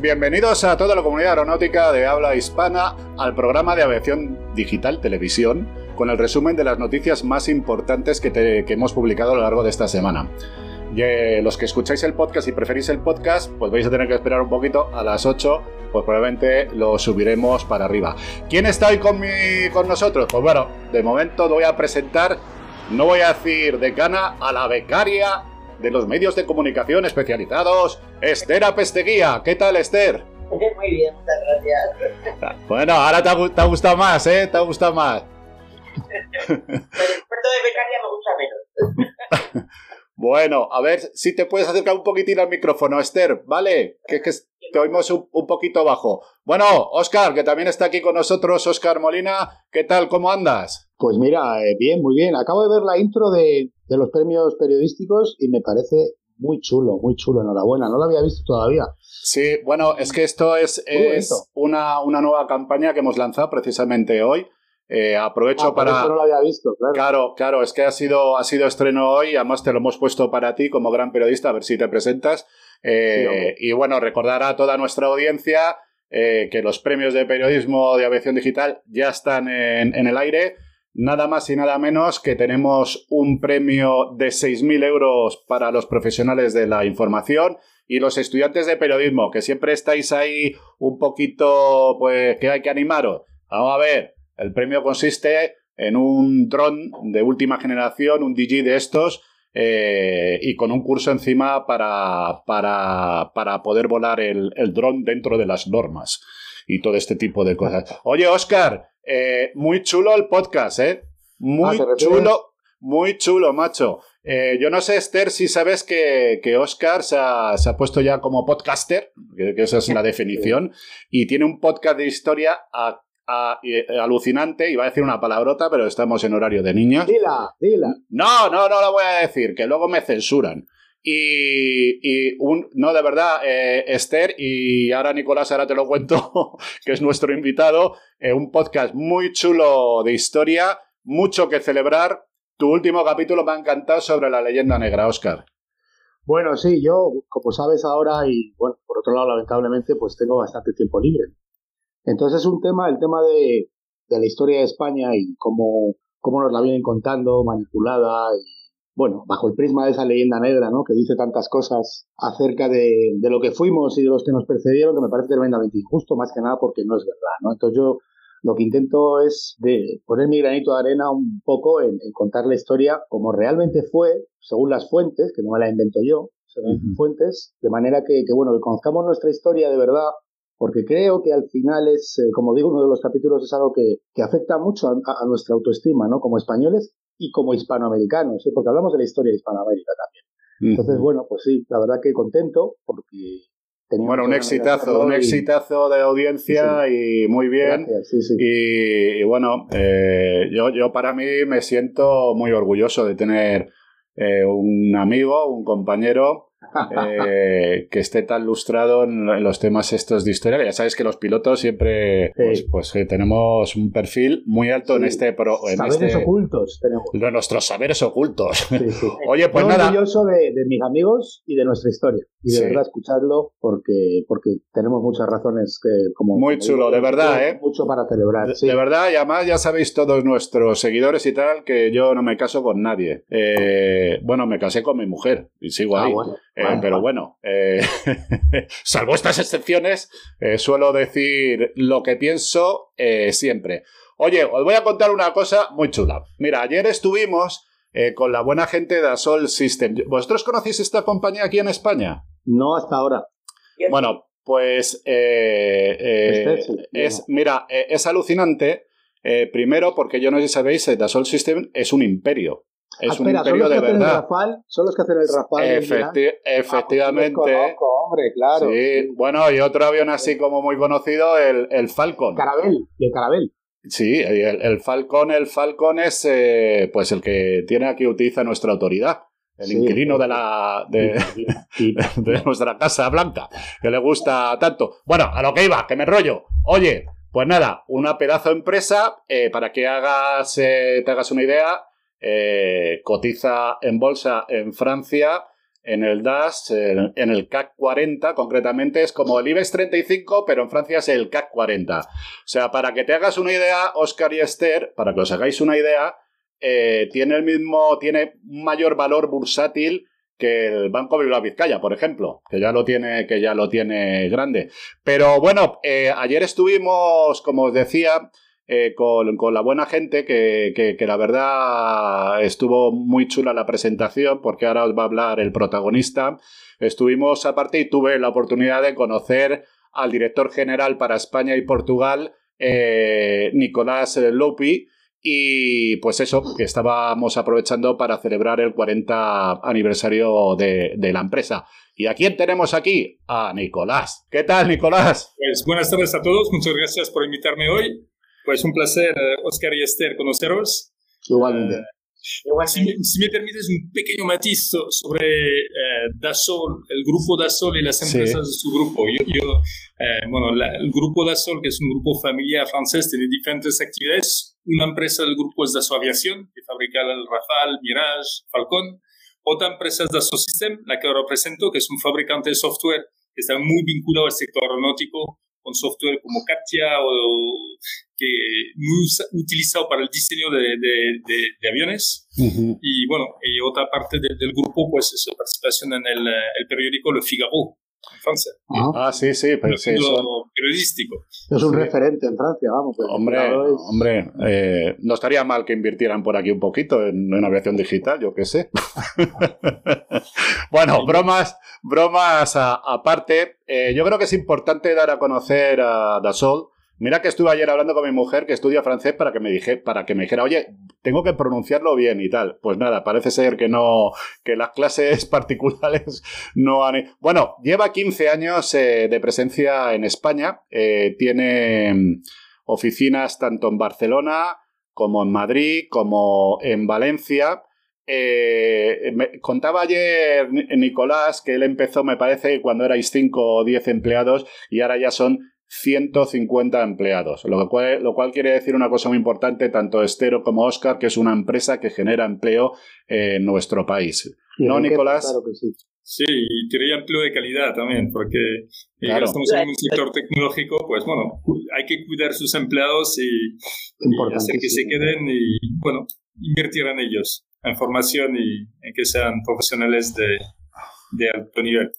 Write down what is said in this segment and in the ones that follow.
bienvenidos a toda la comunidad aeronáutica de habla hispana al programa de aviación digital televisión con el resumen de las noticias más importantes que, hemos publicado a lo largo de esta semana. Y, eh, los que escucháis el podcast y preferís el podcast, pues vais a tener que esperar un poquito a las 8, pues probablemente lo subiremos para arriba. ¿Quién está hoy con, con nosotros? Pues bueno, de momento voy a presentar, no voy a decir decana, a la becaria de los medios de comunicación especializados, Esther Apesteguía. ¿Qué tal, Esther? Muy bien, muchas gracias. Bueno, ahora te ha, gustado más, ¿eh? Te ha gustado más. el experto de becaria me gusta menos. bueno, a ver si te puedes acercar un poquitín al micrófono, Esther, ¿vale? Que, que te oímos un, poquito bajo. Bueno, Oscar, que también está aquí con nosotros, Oscar Molina, ¿qué tal? ¿Cómo andas? Pues mira, eh, bien, muy bien. Acabo de ver la intro de, de los premios periodísticos y me parece muy chulo, muy chulo, enhorabuena, no lo había visto todavía. Sí, bueno, es que esto es, es una, una, nueva campaña que hemos lanzado precisamente hoy. Eh, aprovecho ah, para. no lo había visto, claro. Claro, claro, es que ha sido, ha sido estreno hoy, además te lo hemos puesto para ti como gran periodista, a ver si te presentas. Eh, y bueno, recordar a toda nuestra audiencia eh, que los premios de periodismo de aviación digital ya están en, en el aire nada más y nada menos que tenemos un premio de 6.000 euros para los profesionales de la información y los estudiantes de periodismo, que siempre estáis ahí un poquito, pues que hay que animaros. Vamos a ver, el premio consiste en un dron de última generación, un DG de estos, eh, y con un curso encima para, para, para poder volar el, el dron dentro de las normas y todo este tipo de cosas. Oye, Oscar, eh, muy chulo el podcast, ¿eh? Muy ah, chulo, muy chulo, macho. Eh, yo no sé, Esther, si sabes que, que Oscar se ha, puesto ya como podcaster, que, esa es la definición, y tiene un podcast de historia alucinante, iba a decir una palabrota, pero estamos en horario de niños. Dila, dila. No, no, no la voy a decir, que luego me censuran. Y, un, no, de verdad, eh, Esther, y ahora Nicolás, ahora te lo cuento, que es nuestro invitado, eh, un podcast muy chulo de historia, mucho que celebrar. Tu último capítulo me ha encantado sobre la leyenda negra, Oscar. Bueno, sí, yo, como sabes ahora, y bueno, por otro lado, lamentablemente, pues tengo bastante tiempo libre. Entonces es un tema, el tema de, de la historia de España y cómo, cómo nos la vienen contando, manipulada y bueno, bajo el prisma de esa leyenda negra, ¿no? Que dice tantas cosas acerca de, de, lo que fuimos y de los que nos precedieron, que me parece tremendamente injusto, más que nada porque no es verdad, ¿no? Entonces yo lo que intento es de poner mi granito de arena un poco en, contar la historia como realmente fue, según las fuentes, que no me la invento yo, según fuentes, de manera que, que, bueno, que conozcamos nuestra historia de verdad, porque creo que al final es, eh, como digo, uno de los capítulos es algo que, que afecta mucho a, a, nuestra autoestima, ¿no? Como españoles y como hispanoamericanos, ¿eh? porque hablamos de la historia de Hispanoamérica también. Entonces, bueno, pues sí, la verdad que contento porque bueno, un exitazo, un exitazo de audiencia y muy bien. y, bueno, eh, yo, yo para mí me siento muy orgulloso de tener eh, un amigo, un compañero eh, que esté tan lustrado en, los temas estos de historia. Ya sabes que los pilotos siempre pues, pues tenemos un perfil muy alto en este... Pro, en saberes este ocultos tenemos. Nuestros saberes ocultos. Oye, pues Estoy nada... orgulloso de, de, mis amigos y de nuestra historia. Y de verdad escucharlo porque, porque tenemos muchas razones que... Como, muy chulo, de verdad, ¿eh? Mucho para celebrar. De, de, verdad, y además ya sabéis todos nuestros seguidores y tal que yo no me caso con nadie. Eh, bueno, me casé con mi mujer y sigo ah, ahí. Eh, pero bueno, eh, salvo estas excepciones, eh, suelo decir lo que pienso siempre. Oye, os voy a contar una cosa muy chula. Mira, ayer estuvimos con la buena gente de Asol System. ¿Vosotros conocéis esta compañía aquí en España? No hasta ahora. Bueno, pues este es, mira, es alucinante. primero, porque yo no sé si sabéis, Dassault System es un imperio. Es un imperio de verdad. son los que hacen el Rafale. efectivamente. hombre, claro. Sí. bueno, y otro avión así como muy conocido, el, el Falcon. Carabel, el Carabel. Sí, el, el, Falcon, el Falcon es eh, pues el que tiene aquí utiliza nuestra autoridad. El inquilino de la de, de, nuestra casa blanca, que le gusta tanto. Bueno, a lo que iba, que me rollo. Oye, pues nada, una pedazo empresa, eh, para que hagas, eh, te hagas una idea, eh, cotiza en bolsa en Francia en el DAS, en el CAC 40 concretamente, es como el IBEX 35, pero en Francia es el CAC 40. O sea, para que te hagas una idea, Oscar y Esther, para que os hagáis una idea, eh, tiene el mismo, tiene un mayor valor bursátil que el Banco Bilbao Vizcaya, por ejemplo, que ya lo tiene, que ya lo tiene grande. Pero bueno, eh, ayer estuvimos, como os decía, eh, con, la buena gente, que, la verdad estuvo muy chula la presentación, porque ahora os va a hablar el protagonista. Estuvimos aparte y tuve la oportunidad de conocer al director general para España y Portugal, eh, Nicolás Lopi, y pues eso, que estábamos aprovechando para celebrar el 40 aniversario de, la empresa. ¿Y a quién tenemos aquí? A Nicolás. ¿Qué tal, Nicolás? Pues buenas tardes a todos, muchas gracias por invitarme hoy. Pues un placer, Oscar y Esther, conoceros. Igualmente. Eh, si me, permites un pequeño matiz sobre eh, Dasol, el grupo Dasol y las empresas de su grupo. Yo, eh, bueno, el grupo Dasol, que es un grupo familiar francés, tiene diferentes actividades. Una empresa del grupo es Dassault Aviación, que fabrica el Rafale, Mirage, Falcon. Otra empresa es Dassault System, la que represento, que es un fabricante de software que está muy vinculado al sector aeronáutico con software como Katia o que muy utilizado para el diseño de, de, aviones. Y bueno, y otra parte del grupo, pues es participación en el, el periódico Le Figaro, en Francia. Ah, sí, sí, pero sí, periodístico. Es un referente en Francia, vamos. Hombre, hombre eh, no estaría mal que invirtieran por aquí un poquito en, en aviación digital, yo qué sé. bueno, bromas, bromas aparte. Eh, yo creo que es importante dar a conocer a Dassault Mira que estuve ayer hablando con mi mujer que estudia francés para que me dije, para que me dijera, oye, tengo que pronunciarlo bien y tal. Pues nada, parece ser que no, que las clases particulares no han. Bueno, lleva 15 años eh, de presencia en España. Eh, tiene mm, oficinas tanto en Barcelona como en Madrid, como en Valencia. Eh, contaba ayer Nicolás que él empezó, me parece, cuando erais 5 o 10 empleados y ahora ya son 150 empleados, lo cual, lo cual quiere decir una cosa muy importante, tanto Estero como Oscar, que es una empresa que genera empleo en nuestro país. ¿No, Nicolás? Claro que sí. Sí, y tiene empleo de calidad también, porque eh, estamos en un sector tecnológico, pues bueno, hay que cuidar sus empleados y, hacer que se queden y, bueno, invertir en ellos, en formación y en que sean profesionales de, de alto nivel.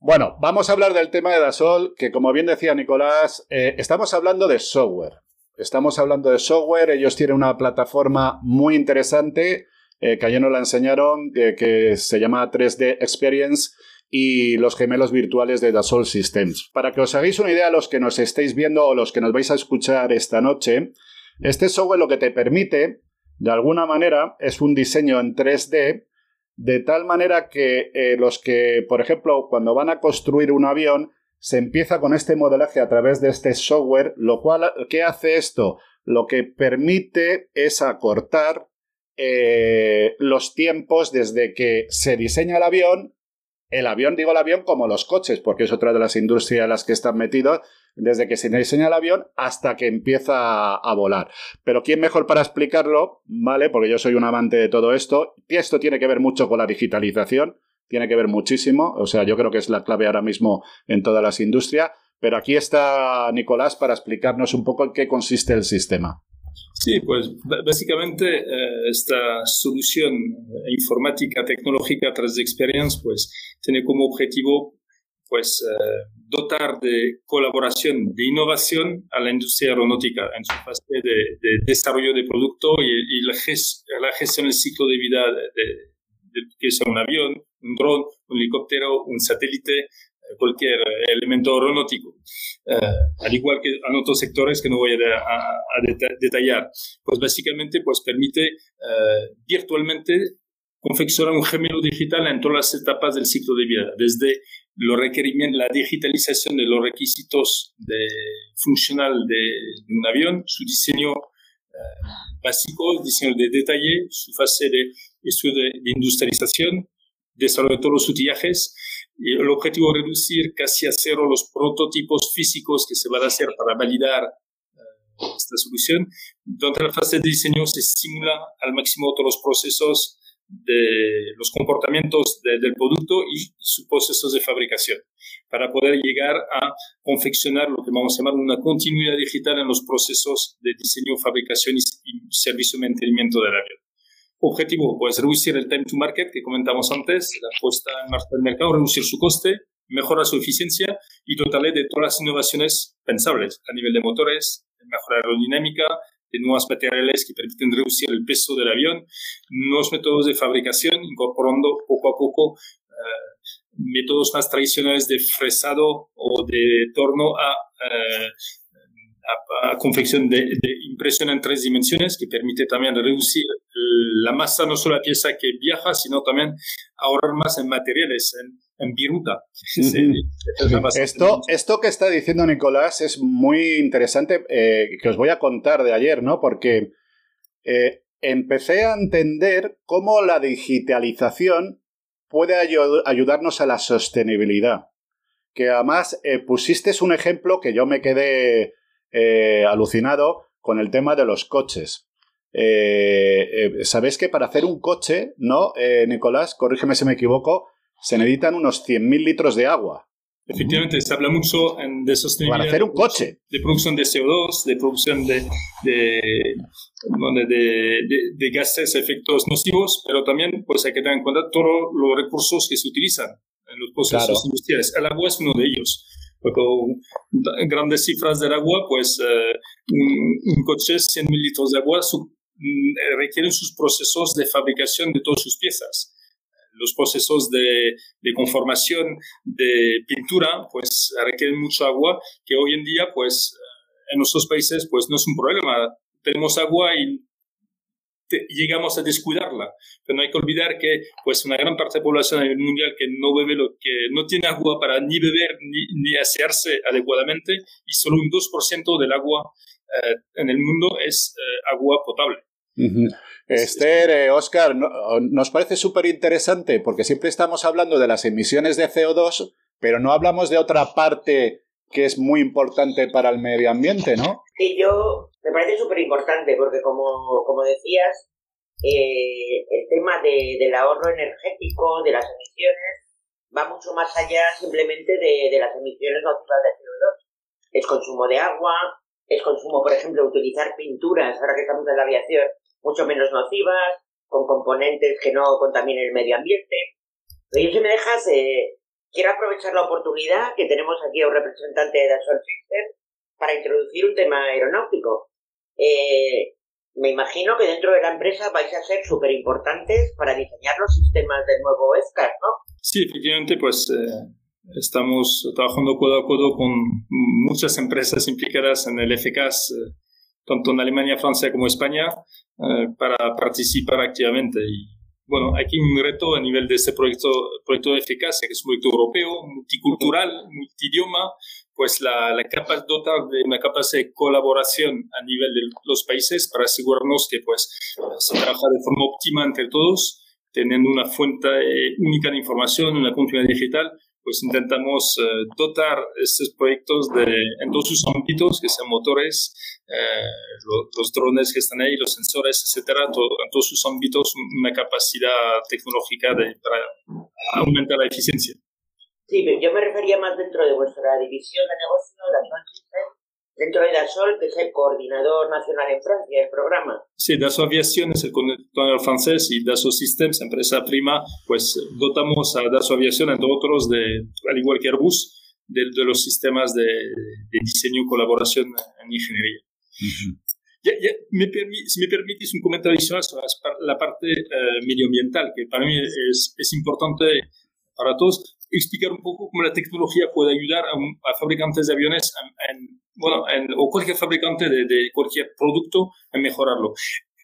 Bueno, vamos a hablar del tema de Dasol, que como bien decía Nicolás, eh, estamos hablando de software. Estamos hablando de software, ellos tienen una plataforma muy interesante eh, que ayer nos la enseñaron, que se llama 3D Experience y los gemelos virtuales de Dassault Systems. Para que os hagáis una idea, los que nos estéis viendo o los que nos vais a escuchar esta noche, este software lo que te permite, de alguna manera, es un diseño en 3D de tal manera que eh, los que, por ejemplo, cuando van a construir un avión, se empieza con este modelaje a través de este software, lo cual, ¿qué hace esto? Lo que permite es acortar eh, los tiempos desde que se diseña el avión, el avión, digo el avión como los coches, porque es otra de las industrias en las que están metidos, desde que se diseña el avión hasta que empieza a volar. Pero ¿quién mejor para explicarlo? ¿Vale? Porque yo soy un amante de todo esto. Y esto tiene que ver mucho con la digitalización, tiene que ver muchísimo. O sea, yo creo que es la clave ahora mismo en todas las industrias. Pero aquí está Nicolás para explicarnos un poco en qué consiste el sistema. Sí, pues básicamente eh, esta solución informática tecnológica tras de Experience pues tiene como objetivo pues eh, dotar de colaboración, de innovación a la industria aeronáutica en su fase de, desarrollo de producto y, la, gestión del ciclo de vida de, que sea un avión, un dron, un helicóptero, un satélite, cualquier elemento aeronáutico, eh, al igual que en otros sectores que no voy a, detallar. Pues básicamente pues permite virtualmente confeccionar un gemelo digital en todas las etapas del ciclo de vida, desde los requerimientos, la digitalización de los requisitos de, funcional de, un avión, su diseño eh, básico, diseño de detalle, su fase de estudio de, industrialización, desarrollo de todos los utillajes. Y el objetivo es reducir casi a cero los prototipos físicos que se van a hacer para validar eh, esta solución. Durante la fase de diseño se simula al máximo todos los procesos de los comportamientos del producto y sus procesos de fabricación, para poder llegar a confeccionar lo que vamos a llamar una continuidad digital en los procesos de diseño, fabricación y, servicio de mantenimiento del avión. Objetivo, pues reducir el time to market que comentamos antes, la puesta en marcha del mercado, reducir su coste, mejorar su eficiencia y dotarle de todas las innovaciones pensables a nivel de motores, de mejora aerodinámica, de nuevos materiales que permiten reducir el peso del avión, nuevos métodos de fabricación, incorporando poco a poco eh, métodos más tradicionales de fresado o de torno a, eh, a, confección de, de, impresión en tres dimensiones, que permite también reducir la masa, no solo la pieza que viaja, sino también ahorrar más en materiales, en, en viruta. esto, esto que está diciendo Nicolás es muy interesante, eh, que os voy a contar de ayer, ¿no? Porque eh, empecé a entender cómo la digitalización puede ayudarnos a la sostenibilidad. Que además eh, pusiste un ejemplo que yo me quedé alucinado con el tema de los coches. Sabéis que para hacer un coche, ¿no, Nicolás? Corrígeme si me equivoco se necesitan unos 100.000 litros de agua. Efectivamente, se habla mucho de sostenibilidad. Para hacer un coche. De producción de CO2, de producción de, de, de, de, gases, efectos nocivos, pero también pues, hay que tener en cuenta todos los recursos que se utilizan en los procesos industriales. El agua es uno de ellos. Con grandes cifras del agua, pues eh, un, coche, 100.000 litros de agua, mm, requieren sus procesos de fabricación de todas sus piezas. Los procesos de, de, conformación de pintura pues requieren mucho agua que hoy en día pues en nuestros países pues no es un problema. Tenemos agua y llegamos a descuidarla. Pero no hay que olvidar que pues una gran parte de la población a nivel mundial que no bebe lo que no tiene agua para ni beber ni, ni asearse adecuadamente y solo un 2% del agua eh, en el mundo es eh, agua potable. Esther, Oscar, eh, nos parece súper interesante porque siempre estamos hablando de las emisiones de CO2, pero no hablamos de otra parte que es muy importante para el medio ambiente, ¿no? Sí, yo me parece súper importante porque como, como decías, eh, el tema del ahorro energético, de las emisiones, va mucho más allá simplemente de, de las emisiones nocivas de CO2. Es consumo de agua, es consumo, por ejemplo, utilizar pinturas, ahora que estamos en la aviación, mucho menos nocivas, con componentes que no contaminen el medio ambiente. Pero yo, si me dejas, eh, quiero aprovechar la oportunidad que tenemos aquí a un representante de Dassault System para introducir un tema aeronáutico. Eh, me imagino que dentro de la empresa vais a ser súper importantes para diseñar los sistemas del nuevo ESCAR, ¿no? Sí, efectivamente, pues eh, estamos trabajando codo a codo con muchas empresas implicadas en el FCAS, tanto en Alemania, Francia como España, eh, para participar activamente. Y bueno, aquí un reto a nivel de este proyecto, proyecto de eficacia, que es un proyecto europeo, multicultural, multidioma, pues la, la capa, dotar de una capacidad de colaboración a nivel de los países para asegurarnos que pues se trabaja de forma óptima entre todos, teniendo una fuente eh, única de información, una continuidad digital, pues intentamos eh, dotar estos proyectos de, en todos sus ámbitos, que sean motores, eh, los, drones que están ahí, los sensores, etcétera, en todos sus ámbitos, una capacidad tecnológica de, para aumentar la eficiencia. Sí, yo me refería más dentro de vuestra división de negocio, la dentro de Dassault, que es el coordinador nacional en Francia del programa. Sí, Dassault Aviación es el coordinador francés y Dassault Systems, empresa prima, pues dotamos a Dassault Aviación, entre otros, de, al igual que Airbus, de, de los sistemas de, de, diseño y colaboración en ingeniería. ya, ya, me si me permites un comentario adicional sobre la parte eh, medioambiental, que para mí es, es importante para todos, explicar un poco cómo la tecnología puede ayudar a, a fabricantes de aviones en bueno, o cualquier fabricante de, cualquier producto en mejorarlo.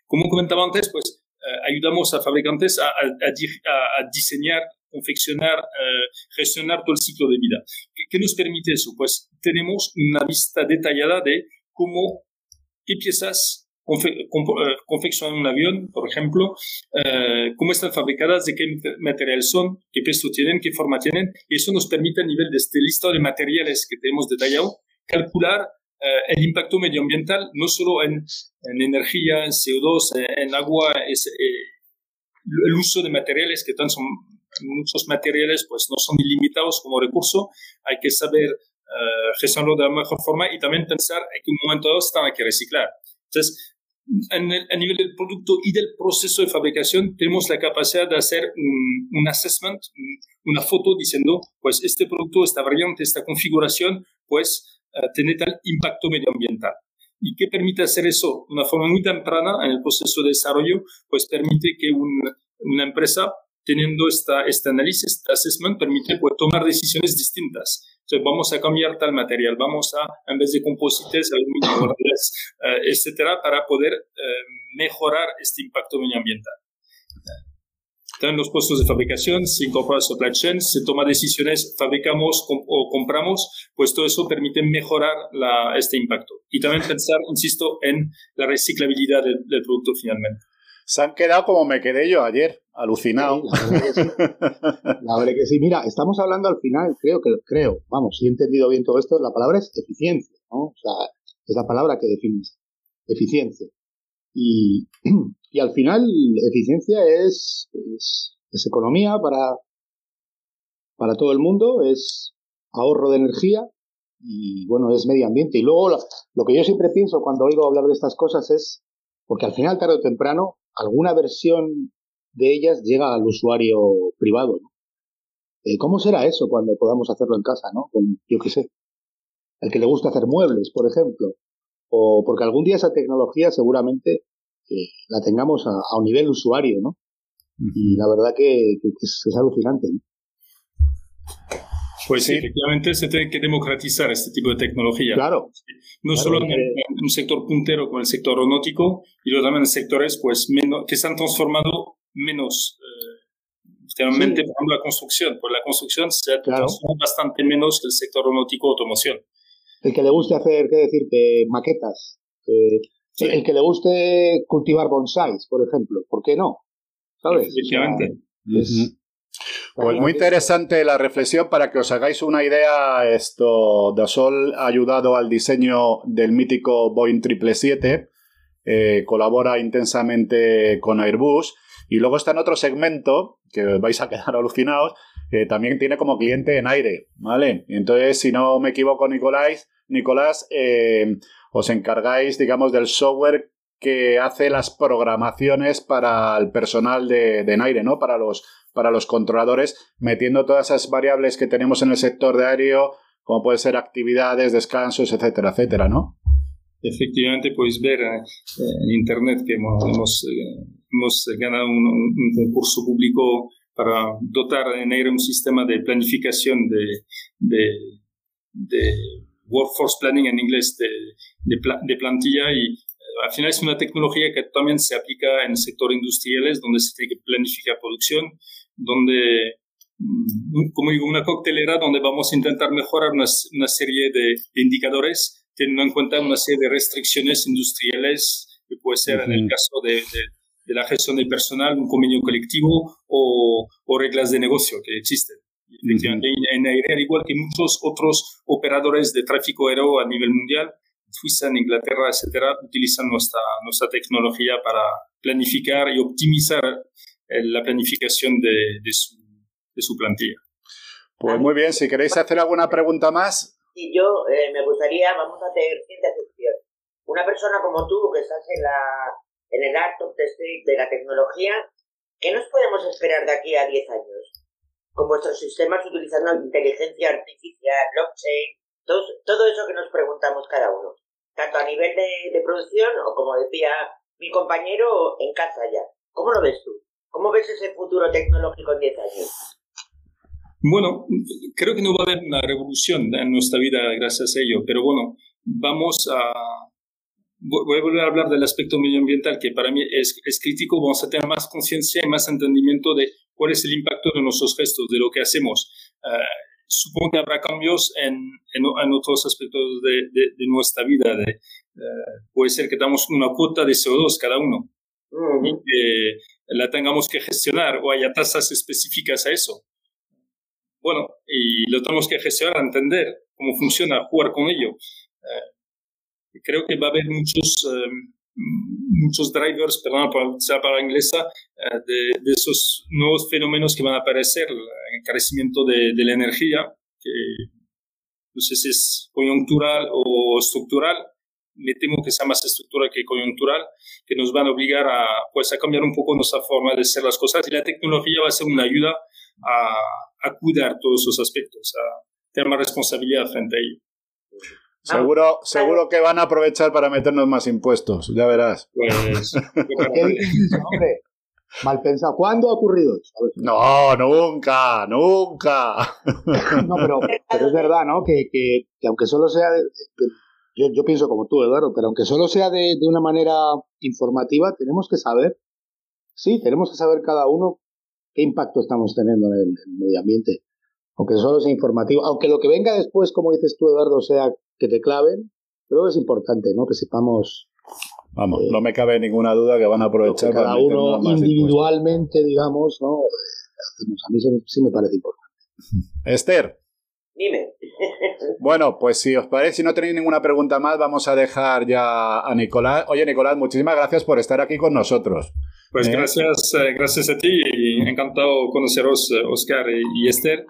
Como comentaba antes, pues eh, ayudamos a fabricantes a, a, diseñar, confeccionar, eh, gestionar todo el ciclo de vida. ¿Qué, nos permite eso? Pues tenemos una vista detallada de cómo, qué piezas eh, confeccionan un avión, por ejemplo, cómo están fabricadas, de qué material son, qué peso tienen, qué forma tienen, y eso nos permite a nivel de este listado de materiales que tenemos detallado, calcular eh, el impacto medioambiental, no solo en, en, energía, en CO2, en agua, es, eh, el uso de materiales que son muchos materiales pues no son ilimitados como recurso, hay que saber uh, gestionarlo de la mejor forma y también pensar en un momento dado se hay que reciclar. Entonces, en el, a nivel del producto y del proceso de fabricación, tenemos la capacidad de hacer un, un assessment, una foto diciendo, pues este producto, esta variante, esta configuración, pues uh, tiene tal impacto medioambiental. ¿Y qué permite hacer eso? De una forma muy temprana en el proceso de desarrollo, pues permite que un, una empresa, teniendo esta, este análisis, este assessment, permite pues, tomar decisiones distintas. Entonces, vamos a cambiar tal material, vamos a, en vez de composites, aluminio, eh, etcétera, para poder eh, mejorar este impacto medioambiental. En los puestos de fabricación, se incorpora supply chain, se toma decisiones, fabricamos o compramos, pues todo eso permite mejorar este impacto. Y también pensar, insisto, en la reciclabilidad del producto finalmente. Se han quedado como me quedé yo ayer, alucinado. la, verdad que sí. Mira, estamos hablando al final, creo que, creo, vamos, si he entendido bien todo esto, la palabra es eficiencia, ¿no? O sea, es la palabra que defines, eficiencia. Y, y al final, eficiencia es, es, es, economía para, para todo el mundo, es ahorro de energía y, bueno, es medio ambiente. Y luego, lo que yo siempre pienso cuando oigo hablar de estas cosas es, porque al final, tarde o temprano, alguna versión de ellas llega al usuario privado. ¿no? Eh, ¿Cómo será eso cuando podamos hacerlo en casa, no? Con, yo qué sé, el que le gusta hacer muebles, por ejemplo, o porque algún día esa tecnología seguramente eh, la tengamos a, a, un nivel usuario, ¿no? Y la verdad que, que es, es, alucinante. ¿no? Pues sí, efectivamente se tiene que democratizar este tipo de tecnología. Claro. No claro, solo en, en, un sector puntero como el sector aeronáutico, y luego también en sectores pues, menos, que se han transformado menos. Eh, finalmente, sí. por ejemplo, la construcción. Pues la construcción se ha claro. bastante menos que el sector aeronáutico automoción. El que le guste hacer, ¿qué decirte? Maquetas. Eh, sí. El que le guste cultivar bonsáis, por ejemplo. ¿Por qué no? ¿Sabes? Efectivamente. O sea, es, uh -huh. Pues muy interesante la reflexión para que os hagáis una idea. Esto, Dassault ha ayudado al diseño del mítico Boeing 777, eh, colabora intensamente con Airbus y luego está en otro segmento que vais a quedar alucinados, que también tiene como cliente en aire, ¿vale? Entonces, si no me equivoco, Nicolás, Nicolás eh, os encargáis, digamos, del software que hace las programaciones para el personal de, de aire, ¿no? Para los para los controladores, metiendo todas esas variables que tenemos en el sector de aéreo, como puede ser actividades, descansos, etcétera, etcétera, ¿no? Efectivamente, podéis ver eh, en Internet que hemos, eh, hemos ganado un, un, concurso público para dotar en aire un sistema de planificación de, de, de workforce planning en inglés, de, de, de plantilla y al final es una tecnología que también se aplica en el sector industriales, donde se tiene que planificar producción, donde, como digo, una coctelera donde vamos a intentar mejorar una, una serie de, indicadores, teniendo en cuenta una serie de restricciones industriales, que puede ser uh -huh. en el caso de, de, de, la gestión del personal, un convenio colectivo o, o reglas de negocio que existen. Efectivamente, uh -huh. en aire, al igual que muchos otros operadores de tráfico aéreo a nivel mundial, Suiza, en Inglaterra, etcétera, utilizan nuestra, nuestra tecnología para planificar y optimizar la planificación de, de, su, de su plantilla. Pues muy bien, si queréis hacer alguna pregunta más. Y yo eh, me gustaría, vamos a tener cierta excepción. Una persona como tú, que estás en, la, en el art street de la tecnología, ¿qué nos podemos esperar de aquí a 10 años? Con vuestros sistemas utilizando inteligencia artificial, blockchain, todo, todo eso que nos preguntamos cada uno. Tanto a nivel de, de producción o, como decía mi compañero, en casa ya. ¿Cómo lo ves tú? ¿Cómo ves ese futuro tecnológico en 10 años? Bueno, creo que no va a haber una revolución en nuestra vida gracias a ello, pero bueno, vamos a... Voy a volver a hablar del aspecto medioambiental que para mí es, es crítico. Vamos a tener más conciencia y más entendimiento de cuál es el impacto de nuestros gestos, de lo que hacemos. Uh, supongo que habrá cambios en, en, en otros aspectos de, de, de nuestra vida. De, uh, puede ser que damos una cuota de CO2 cada uno. Mm. Y que la tengamos que gestionar o haya tasas específicas a eso. Bueno, y lo tenemos que gestionar, entender cómo funciona, jugar con ello. Eh, creo que va a haber muchos, eh, muchos drivers, perdón por la palabra inglesa, eh, de, de, esos nuevos fenómenos que van a aparecer, el encarecimiento de, de, la energía, que no sé si es coyuntural o estructural, me temo que sea más estructural que coyuntural, que nos van a obligar a, pues, a cambiar un poco nuestra forma de hacer las cosas y la tecnología va a ser una ayuda a, a cuidar todos esos aspectos, a tener más responsabilidad frente a ello. Seguro, seguro que van a aprovechar para meternos más impuestos, ya verás. Pues, hombre? Mal pensado. ¿Cuándo ha ocurrido eso? No, nunca, nunca. no, pero, pero es verdad, ¿no? Que, que, que aunque solo sea, de, yo, yo, pienso como tú, Eduardo, pero aunque solo sea de, de, una manera informativa, tenemos que saber, sí, tenemos que saber cada uno qué impacto estamos teniendo en el, en el medio ambiente. Aunque solo sea informativo, aunque lo que venga después, como dices tú, Eduardo, sea que te claven, creo que es importante, ¿no? Que sepamos. Vamos, eh, no me cabe ninguna duda que van a aprovechar que cada uno individualmente, digamos, ¿no? A mí sí me parece importante. Esther. Dime. Bueno, pues si os parece, si no tenéis ninguna pregunta más, vamos a dejar ya a Nicolás. Oye, Nicolás, muchísimas gracias por estar aquí con nosotros. Pues ¿Eh? gracias, eh, gracias a ti y encantado conoceros, Oscar y, Esther.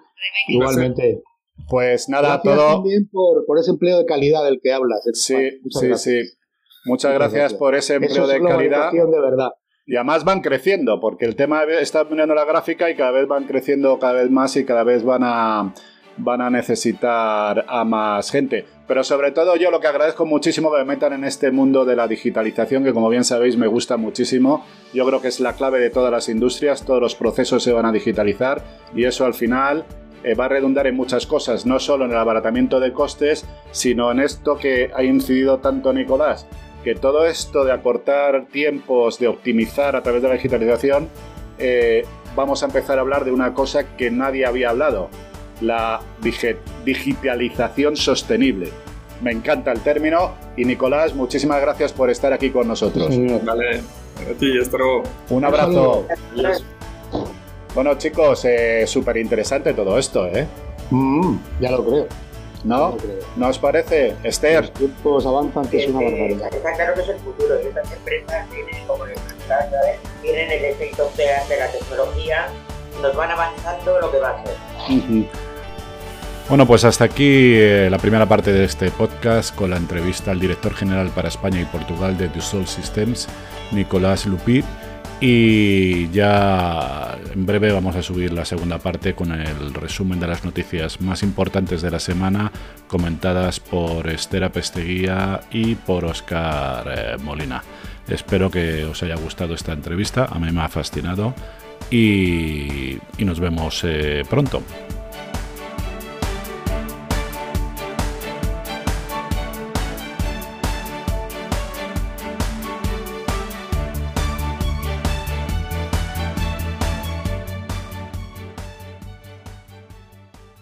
Igualmente. Pues nada, gracias todo. también por, por, ese empleo de calidad del que hablas. Sí, sí, gracias. sí. Muchas, Muchas gracias, gracias, por ese empleo Eso es de calidad. De verdad. Y además van creciendo, porque el tema está mirando la gráfica y cada vez van creciendo cada vez más y cada vez van a, van a necesitar a más gente. Pero sobre todo yo lo que agradezco muchísimo que me metan en este mundo de la digitalización, que como bien sabéis me gusta muchísimo. Yo creo que es la clave de todas las industrias, todos los procesos se van a digitalizar y eso al final eh, va a redundar en muchas cosas, no solo en el abaratamiento de costes, sino en esto que ha incidido tanto Nicolás, que todo esto de acortar tiempos, de optimizar a través de la digitalización, eh, vamos a empezar a hablar de una cosa que nadie había hablado, la digitalización sostenible. Me encanta el término y Nicolás, muchísimas gracias por estar aquí con nosotros. Vale, a ti, hasta luego. Un abrazo. Bueno chicos, eh, súper interesante todo esto, ¿eh? Mm, ya lo creo. ¿No? lo creo. ¿No os parece, Esther? Los tiempos avanzan, que es una barbaridad. Está claro que es el futuro. Y estas empresas tienen, como les ¿sabes? tienen el efecto de, de la tecnología, nos van avanzando lo que va a ser. Bueno, pues hasta aquí eh, la primera parte de este podcast con la entrevista al director general para España y Portugal de Dassault Systems, Nicolás Lupit. Y ya en breve vamos a subir la segunda parte con el resumen de las noticias más importantes de la semana, comentadas por Esther Pesteguía y por Oscar eh, Molina. Espero que os haya gustado esta entrevista, a mí me ha fascinado y, y nos vemos eh, pronto.